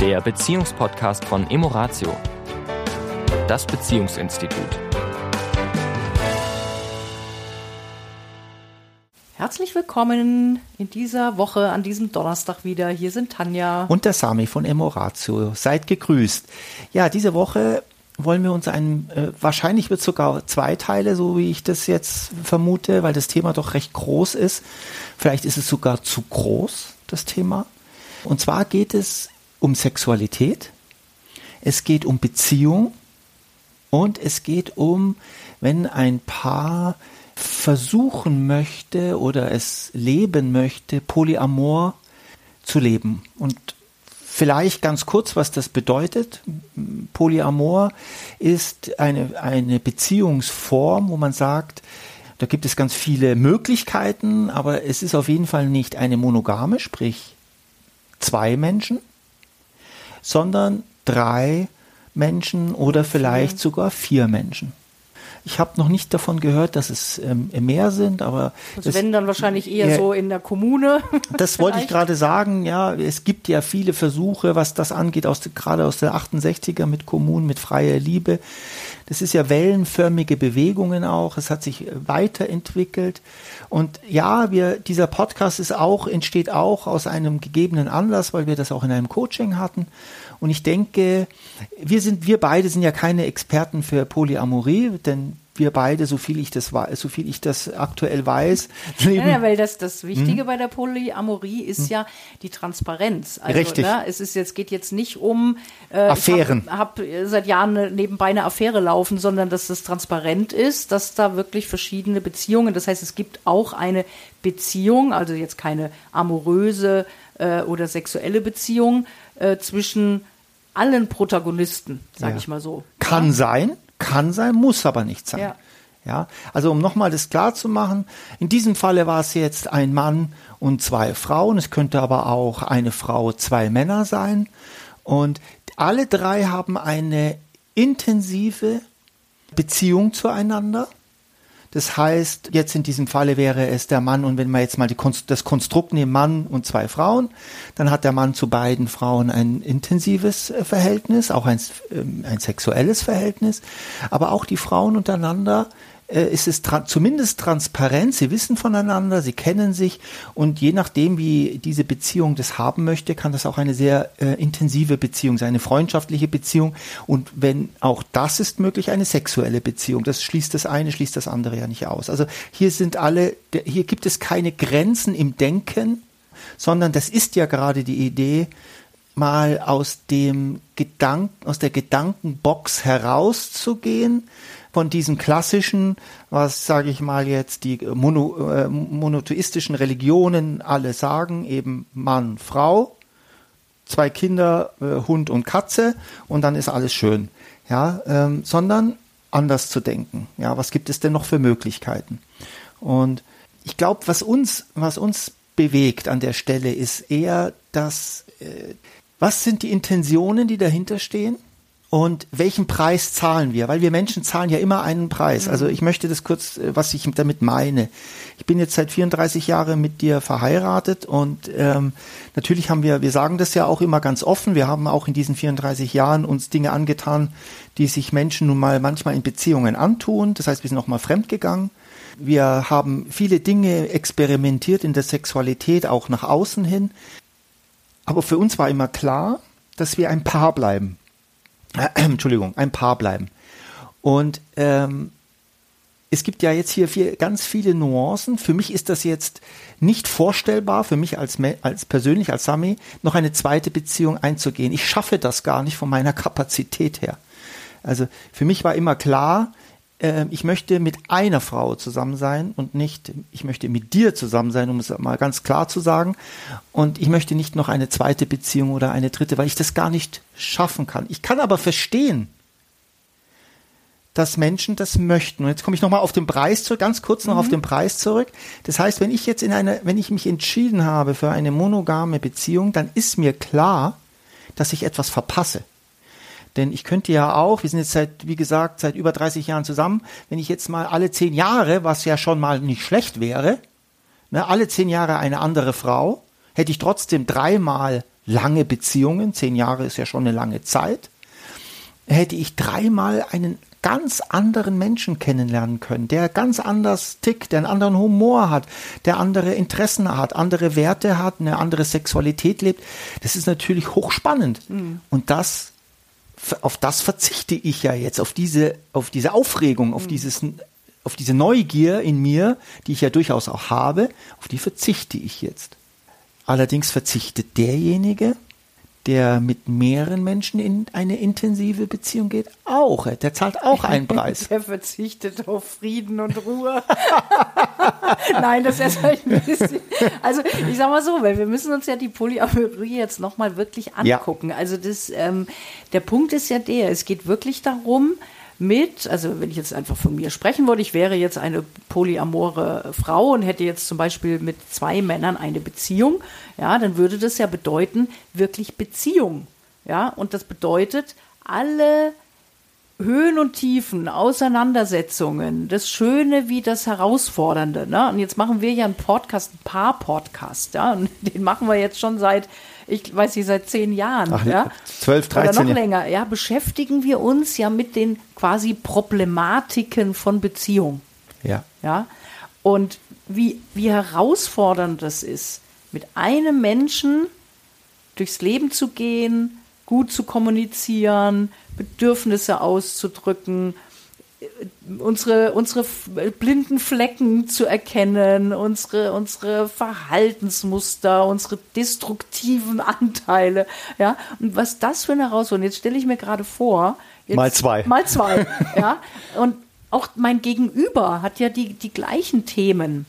der Beziehungspodcast von Emoratio, das Beziehungsinstitut. Herzlich willkommen in dieser Woche, an diesem Donnerstag wieder. Hier sind Tanja. Und der Sami von Emoratio. Seid gegrüßt. Ja, diese Woche wollen wir uns einen, äh, wahrscheinlich wird sogar zwei Teile, so wie ich das jetzt vermute, weil das Thema doch recht groß ist. Vielleicht ist es sogar zu groß, das Thema. Und zwar geht es um Sexualität, es geht um Beziehung und es geht um, wenn ein Paar versuchen möchte oder es leben möchte, Polyamor zu leben. Und vielleicht ganz kurz, was das bedeutet. Polyamor ist eine, eine Beziehungsform, wo man sagt, da gibt es ganz viele Möglichkeiten, aber es ist auf jeden Fall nicht eine monogame, sprich zwei Menschen, sondern drei Menschen oder vielleicht sogar vier Menschen. Ich habe noch nicht davon gehört, dass es ähm, mehr sind, aber also wenn dann wahrscheinlich eher ja, so in der Kommune. Das wollte ich gerade sagen. Ja, es gibt ja viele Versuche, was das angeht, aus gerade aus der 68er mit Kommunen, mit freier Liebe. Das ist ja wellenförmige Bewegungen auch. Es hat sich weiterentwickelt. Und ja, wir, dieser Podcast ist auch, entsteht auch aus einem gegebenen Anlass, weil wir das auch in einem Coaching hatten. Und ich denke, wir sind, wir beide sind ja keine Experten für Polyamorie, denn wir beide, so viel ich das so viel ich das aktuell weiß. Leben. Ja, weil das, das Wichtige hm? bei der Polyamorie ist hm? ja die Transparenz. Also, Richtig. Ne, es ist jetzt, geht jetzt nicht um äh, Affären. Ich habe hab seit Jahren nebenbei eine Affäre laufen, sondern dass das transparent ist, dass da wirklich verschiedene Beziehungen, das heißt, es gibt auch eine Beziehung, also jetzt keine amoröse äh, oder sexuelle Beziehung äh, zwischen allen Protagonisten, sage ja. ich mal so. Kann ja? sein, kann sein, muss aber nicht sein. Ja. Ja, also um nochmal das klar zu machen, in diesem Falle war es jetzt ein Mann und zwei Frauen. Es könnte aber auch eine Frau, zwei Männer sein. Und alle drei haben eine intensive Beziehung zueinander. Das heißt, jetzt in diesem Falle wäre es der Mann und wenn wir jetzt mal die, das Konstrukt nehmen, Mann und zwei Frauen, dann hat der Mann zu beiden Frauen ein intensives äh, Verhältnis, auch ein, ähm, ein sexuelles Verhältnis, aber auch die Frauen untereinander äh, ist es tra zumindest transparent. Sie wissen voneinander, sie kennen sich und je nachdem, wie diese Beziehung das haben möchte, kann das auch eine sehr äh, intensive Beziehung sein, eine freundschaftliche Beziehung und wenn auch das ist möglich, eine sexuelle Beziehung. Das schließt das eine, schließt das andere ja nicht aus. Also hier sind alle, hier gibt es keine Grenzen im Denken, sondern das ist ja gerade die Idee, mal aus dem Gedanken, aus der Gedankenbox herauszugehen, von diesen klassischen, was sage ich mal jetzt, die mono, äh, monotheistischen Religionen alle sagen, eben Mann, Frau, zwei Kinder, äh, Hund und Katze und dann ist alles schön. Ja, ähm, sondern anders zu denken. Ja, was gibt es denn noch für Möglichkeiten? Und ich glaube, was uns, was uns bewegt an der Stelle ist eher, dass äh, was sind die Intentionen, die dahinter stehen? Und welchen Preis zahlen wir? Weil wir Menschen zahlen ja immer einen Preis. Also ich möchte das kurz, äh, was ich damit meine. Ich bin jetzt seit 34 Jahren mit dir verheiratet und ähm, natürlich haben wir, wir sagen das ja auch immer ganz offen. Wir haben auch in diesen 34 Jahren uns Dinge angetan, die sich Menschen nun mal manchmal in Beziehungen antun. Das heißt, wir sind auch mal fremdgegangen. Wir haben viele Dinge experimentiert in der Sexualität, auch nach außen hin. Aber für uns war immer klar, dass wir ein Paar bleiben. Äh, Entschuldigung, ein Paar bleiben. Und ähm, es gibt ja jetzt hier viel, ganz viele Nuancen. Für mich ist das jetzt nicht vorstellbar, für mich als, als persönlich, als Sami, noch eine zweite Beziehung einzugehen. Ich schaffe das gar nicht von meiner Kapazität her. Also für mich war immer klar, äh, ich möchte mit einer Frau zusammen sein und nicht, ich möchte mit dir zusammen sein, um es mal ganz klar zu sagen. Und ich möchte nicht noch eine zweite Beziehung oder eine dritte, weil ich das gar nicht schaffen kann. Ich kann aber verstehen, dass Menschen das möchten. Und jetzt komme ich nochmal auf den Preis zurück, ganz kurz noch mhm. auf den Preis zurück. Das heißt, wenn ich jetzt in einer, wenn ich mich entschieden habe für eine monogame Beziehung, dann ist mir klar, dass ich etwas verpasse. Denn ich könnte ja auch, wir sind jetzt seit, wie gesagt, seit über 30 Jahren zusammen, wenn ich jetzt mal alle zehn Jahre, was ja schon mal nicht schlecht wäre, ne, alle zehn Jahre eine andere Frau, hätte ich trotzdem dreimal lange Beziehungen, zehn Jahre ist ja schon eine lange Zeit, hätte ich dreimal einen ganz anderen Menschen kennenlernen können, der ganz anders tickt, der einen anderen Humor hat, der andere Interessen hat, andere Werte hat, eine andere Sexualität lebt. Das ist natürlich hochspannend. Mhm. Und das, auf das verzichte ich ja jetzt, auf diese, auf diese Aufregung, auf mhm. dieses, auf diese Neugier in mir, die ich ja durchaus auch habe, auf die verzichte ich jetzt. Allerdings verzichtet derjenige, der mit mehreren Menschen in eine intensive Beziehung geht, auch. Der zahlt auch einen Preis. der verzichtet auf Frieden und Ruhe. Nein, das ist halt ein bisschen. Also ich sag mal so, weil wir müssen uns ja die Polyamorie jetzt nochmal wirklich angucken. Ja. Also das, ähm, der Punkt ist ja der, es geht wirklich darum, mit, also wenn ich jetzt einfach von mir sprechen würde, ich wäre jetzt eine polyamore Frau und hätte jetzt zum Beispiel mit zwei Männern eine Beziehung, ja, dann würde das ja bedeuten, wirklich Beziehung. Ja, und das bedeutet, alle Höhen und Tiefen, Auseinandersetzungen, das Schöne wie das Herausfordernde. Ne? Und jetzt machen wir ja einen Podcast, ein Paar-Podcast, ja, und den machen wir jetzt schon seit ich weiß nicht, seit zehn Jahren, Ach, ja, 12, 13 oder noch länger, ja, beschäftigen wir uns ja mit den quasi Problematiken von Beziehung. Ja. Ja. Und wie, wie herausfordernd das ist, mit einem Menschen durchs Leben zu gehen, gut zu kommunizieren, Bedürfnisse auszudrücken, unsere, unsere blinden Flecken zu erkennen, unsere, unsere Verhaltensmuster, unsere destruktiven Anteile. Ja, und was das für eine Herausforderung. Jetzt stelle ich mir gerade vor. Jetzt, mal zwei. Mal zwei. ja. Und auch mein Gegenüber hat ja die, die gleichen Themen,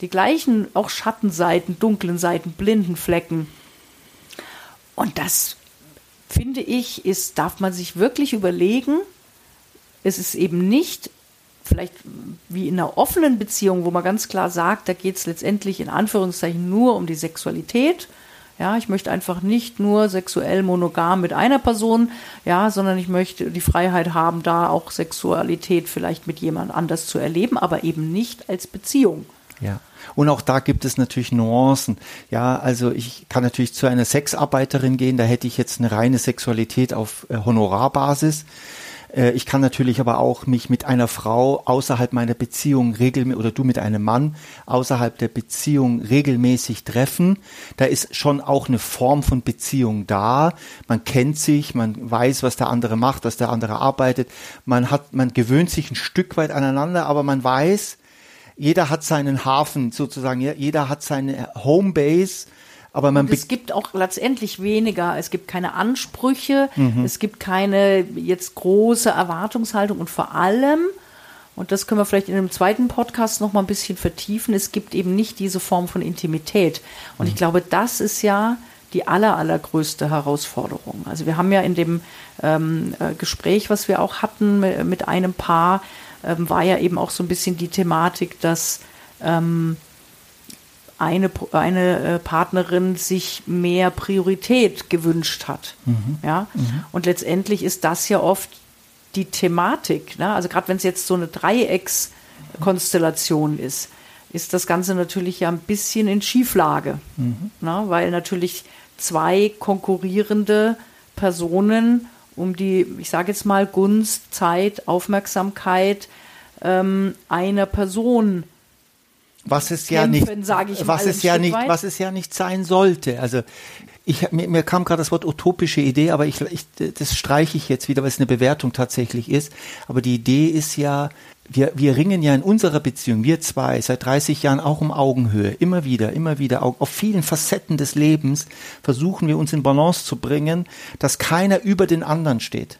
die gleichen auch Schattenseiten, dunklen Seiten, blinden Flecken. Und das finde ich, ist, darf man sich wirklich überlegen, es ist eben nicht vielleicht wie in einer offenen Beziehung, wo man ganz klar sagt, da geht es letztendlich in Anführungszeichen nur um die Sexualität. Ja, ich möchte einfach nicht nur sexuell monogam mit einer Person, ja, sondern ich möchte die Freiheit haben, da auch Sexualität vielleicht mit jemand anders zu erleben, aber eben nicht als Beziehung. Ja. Und auch da gibt es natürlich Nuancen. Ja, also ich kann natürlich zu einer Sexarbeiterin gehen, da hätte ich jetzt eine reine Sexualität auf äh, Honorarbasis. Äh, ich kann natürlich aber auch mich mit einer Frau außerhalb meiner Beziehung regelmäßig oder du mit einem Mann außerhalb der Beziehung regelmäßig treffen. Da ist schon auch eine Form von Beziehung da. Man kennt sich, man weiß, was der andere macht, was der andere arbeitet. Man hat, man gewöhnt sich ein Stück weit aneinander, aber man weiß, jeder hat seinen Hafen sozusagen, jeder hat seine Homebase aber man es gibt auch letztendlich weniger. Es gibt keine Ansprüche, mhm. es gibt keine jetzt große Erwartungshaltung und vor allem, und das können wir vielleicht in einem zweiten Podcast noch mal ein bisschen vertiefen, es gibt eben nicht diese Form von Intimität. Und mhm. ich glaube, das ist ja die aller, allergrößte Herausforderung. Also wir haben ja in dem ähm, äh, Gespräch, was wir auch hatten mit, mit einem Paar, ähm, war ja eben auch so ein bisschen die Thematik, dass ähm, eine, eine äh, Partnerin sich mehr Priorität gewünscht hat. Mhm. Ja? Mhm. Und letztendlich ist das ja oft die Thematik. Ne? Also gerade wenn es jetzt so eine Dreieckskonstellation ist, ist das Ganze natürlich ja ein bisschen in Schieflage. Mhm. Ne? Weil natürlich zwei konkurrierende Personen um die, ich sage jetzt mal, Gunst, Zeit, Aufmerksamkeit ähm, einer Person was es ja nicht, was es ja nicht, was es ja nicht sein sollte. Also ich, mir, mir kam gerade das Wort utopische Idee, aber ich, ich, das streiche ich jetzt wieder, weil es eine Bewertung tatsächlich ist. Aber die Idee ist ja, wir, wir ringen ja in unserer Beziehung, wir zwei, seit 30 Jahren auch um Augenhöhe. Immer wieder, immer wieder, auf vielen Facetten des Lebens versuchen wir uns in Balance zu bringen, dass keiner über den anderen steht.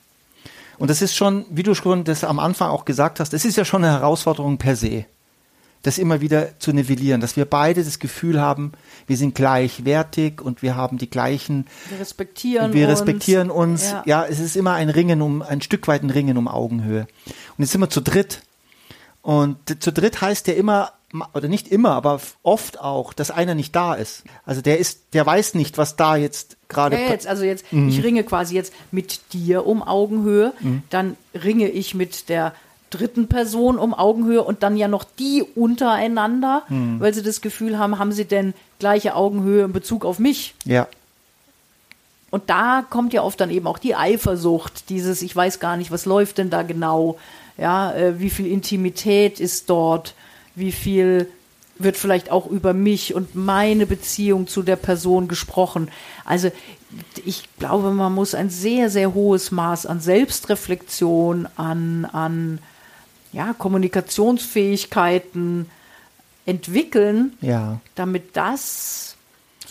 Und das ist schon, wie du schon das am Anfang auch gesagt hast, das ist ja schon eine Herausforderung per se das immer wieder zu nivellieren, dass wir beide das Gefühl haben, wir sind gleichwertig und wir haben die gleichen. Wir respektieren wir uns. respektieren uns. Ja. ja. es ist immer ein Ringen um, ein Stück weit ein Ringen um Augenhöhe. Und jetzt sind wir zu dritt. Und zu dritt heißt ja immer, oder nicht immer, aber oft auch, dass einer nicht da ist. Also der ist, der weiß nicht, was da jetzt gerade. Ja, jetzt, also jetzt, mhm. ich ringe quasi jetzt mit dir um Augenhöhe, mhm. dann ringe ich mit der dritten Person um Augenhöhe und dann ja noch die untereinander, hm. weil sie das Gefühl haben, haben sie denn gleiche Augenhöhe in Bezug auf mich? Ja. und da kommt ja oft dann eben auch die Eifersucht, dieses, ich weiß gar nicht, was läuft denn da genau, ja, äh, wie viel Intimität ist dort, wie viel wird vielleicht auch über mich und meine Beziehung zu der Person gesprochen. Also ich glaube, man muss ein sehr, sehr hohes Maß an Selbstreflexion, an, an ja, Kommunikationsfähigkeiten entwickeln, ja. damit das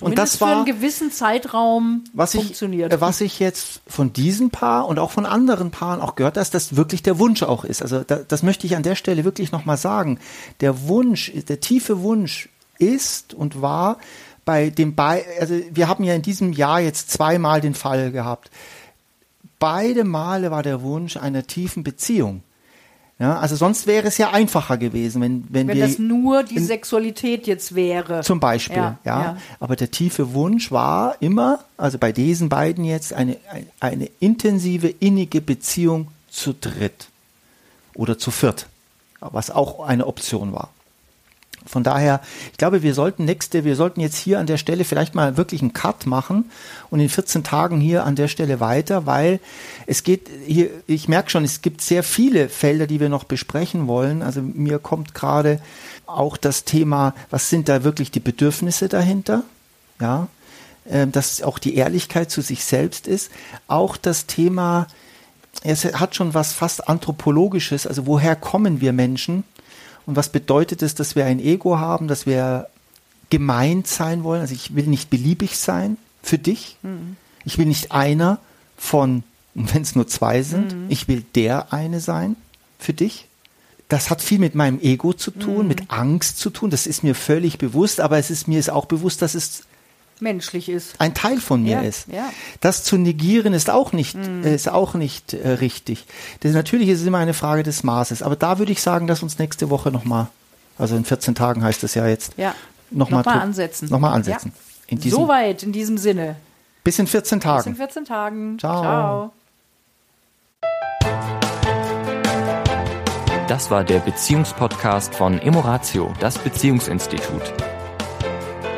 und das war für einen gewissen Zeitraum was funktioniert. Ich, was ich jetzt von diesem Paar und auch von anderen Paaren auch gehört, dass das wirklich der Wunsch auch ist. Also da, das möchte ich an der Stelle wirklich nochmal sagen. Der Wunsch, der tiefe Wunsch ist und war bei dem Be also wir haben ja in diesem Jahr jetzt zweimal den Fall gehabt. Beide Male war der Wunsch einer tiefen Beziehung. Ja, also sonst wäre es ja einfacher gewesen, wenn, wenn, wenn wir. das nur die Sexualität jetzt wäre. Zum Beispiel, ja, ja, ja. Aber der tiefe Wunsch war immer, also bei diesen beiden jetzt, eine, eine intensive, innige Beziehung zu dritt oder zu viert, was auch eine Option war. Von daher, ich glaube, wir sollten nächste, wir sollten jetzt hier an der Stelle vielleicht mal wirklich einen Cut machen und in 14 Tagen hier an der Stelle weiter, weil es geht hier, ich merke schon, es gibt sehr viele Felder, die wir noch besprechen wollen. Also mir kommt gerade auch das Thema, was sind da wirklich die Bedürfnisse dahinter? Ja, ähm, dass auch die Ehrlichkeit zu sich selbst ist. Auch das Thema, es hat schon was fast anthropologisches, also woher kommen wir Menschen? Und was bedeutet es, dass wir ein Ego haben, dass wir gemeint sein wollen? Also ich will nicht beliebig sein für dich. Mhm. Ich will nicht einer von, wenn es nur zwei sind, mhm. ich will der eine sein für dich. Das hat viel mit meinem Ego zu tun, mhm. mit Angst zu tun. Das ist mir völlig bewusst, aber es ist mir ist auch bewusst, dass es menschlich ist. Ein Teil von mir ja, ist. Ja. Das zu negieren ist auch nicht, mm. ist auch nicht äh, richtig. Das, natürlich ist es immer eine Frage des Maßes. Aber da würde ich sagen, dass uns nächste Woche nochmal, also in 14 Tagen heißt es ja jetzt, ja. nochmal noch ansetzen. Nochmal ansetzen. Ja. In Soweit in diesem Sinne. Bis in 14 Tagen. Bis in 14 Tagen. Ciao. Ciao. Das war der Beziehungspodcast von Emoratio, das Beziehungsinstitut.